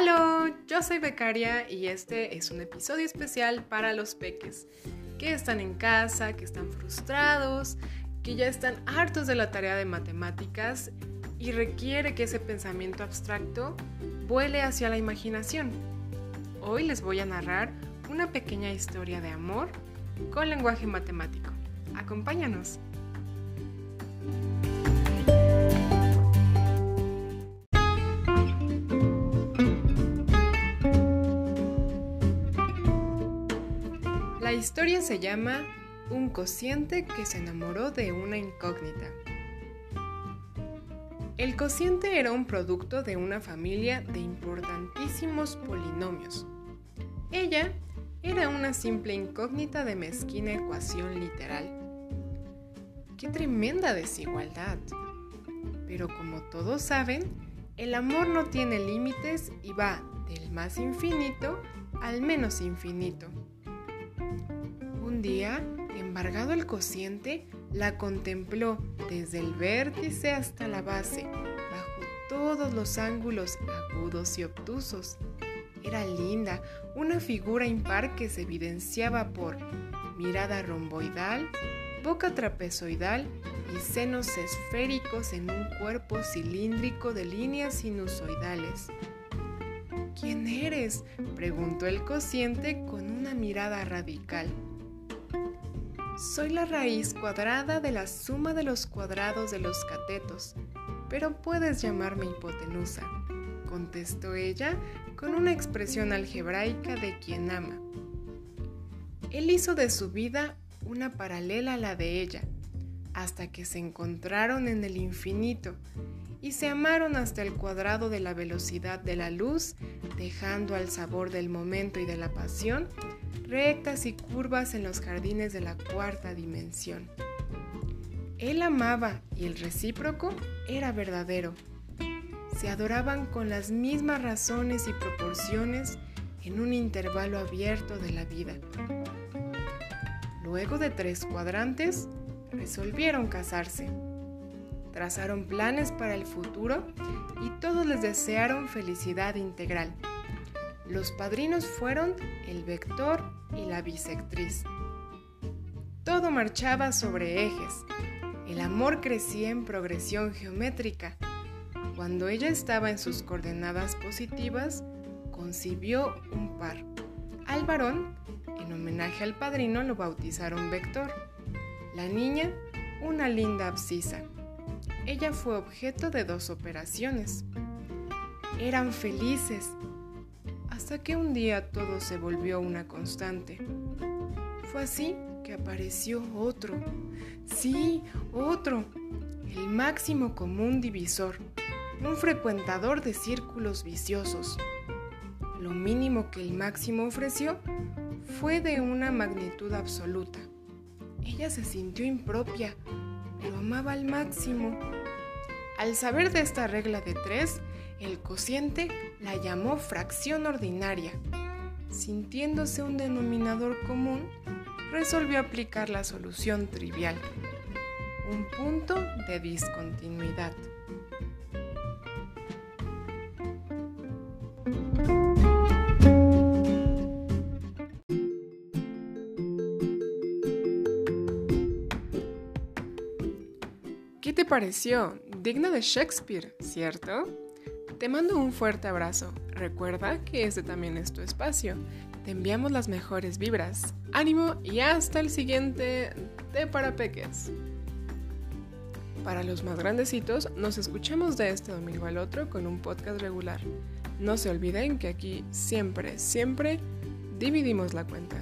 ¡Halo! Yo soy Becaria y este es un episodio especial para los peques que están en casa, que están frustrados, que ya están hartos de la tarea de matemáticas y requiere que ese pensamiento abstracto vuele hacia la imaginación. Hoy les voy a narrar una pequeña historia de amor con lenguaje matemático. Acompáñanos. Historia se llama Un cociente que se enamoró de una incógnita. El cociente era un producto de una familia de importantísimos polinomios. Ella era una simple incógnita de mezquina ecuación literal. ¡Qué tremenda desigualdad! Pero como todos saben, el amor no tiene límites y va del más infinito al menos infinito. Un día, embargado el cociente, la contempló desde el vértice hasta la base, bajo todos los ángulos agudos y obtusos. Era linda, una figura impar que se evidenciaba por mirada romboidal, boca trapezoidal y senos esféricos en un cuerpo cilíndrico de líneas sinusoidales. ¿Quién eres? preguntó el cociente con una mirada radical. Soy la raíz cuadrada de la suma de los cuadrados de los catetos, pero puedes llamarme hipotenusa, contestó ella con una expresión algebraica de quien ama. Él hizo de su vida una paralela a la de ella, hasta que se encontraron en el infinito y se amaron hasta el cuadrado de la velocidad de la luz, dejando al sabor del momento y de la pasión rectas y curvas en los jardines de la cuarta dimensión. Él amaba y el recíproco era verdadero. Se adoraban con las mismas razones y proporciones en un intervalo abierto de la vida. Luego de tres cuadrantes, resolvieron casarse. Trazaron planes para el futuro y todos les desearon felicidad integral. Los padrinos fueron el vector y la bisectriz. Todo marchaba sobre ejes. El amor crecía en progresión geométrica. Cuando ella estaba en sus coordenadas positivas, concibió un par. Al varón, en homenaje al padrino, lo bautizaron vector. La niña, una linda abscisa. Ella fue objeto de dos operaciones. Eran felices hasta que un día todo se volvió una constante. Fue así que apareció otro, sí, otro, el máximo común divisor, un frecuentador de círculos viciosos. Lo mínimo que el máximo ofreció fue de una magnitud absoluta. Ella se sintió impropia, pero amaba al máximo. Al saber de esta regla de tres, el cociente la llamó fracción ordinaria. Sintiéndose un denominador común, resolvió aplicar la solución trivial, un punto de discontinuidad. ¿Qué te pareció? Digno de Shakespeare, ¿cierto? Te mando un fuerte abrazo. Recuerda que este también es tu espacio. Te enviamos las mejores vibras. Ánimo y hasta el siguiente de Para Peques. Para los más grandecitos, nos escuchamos de este domingo al otro con un podcast regular. No se olviden que aquí siempre, siempre dividimos la cuenta.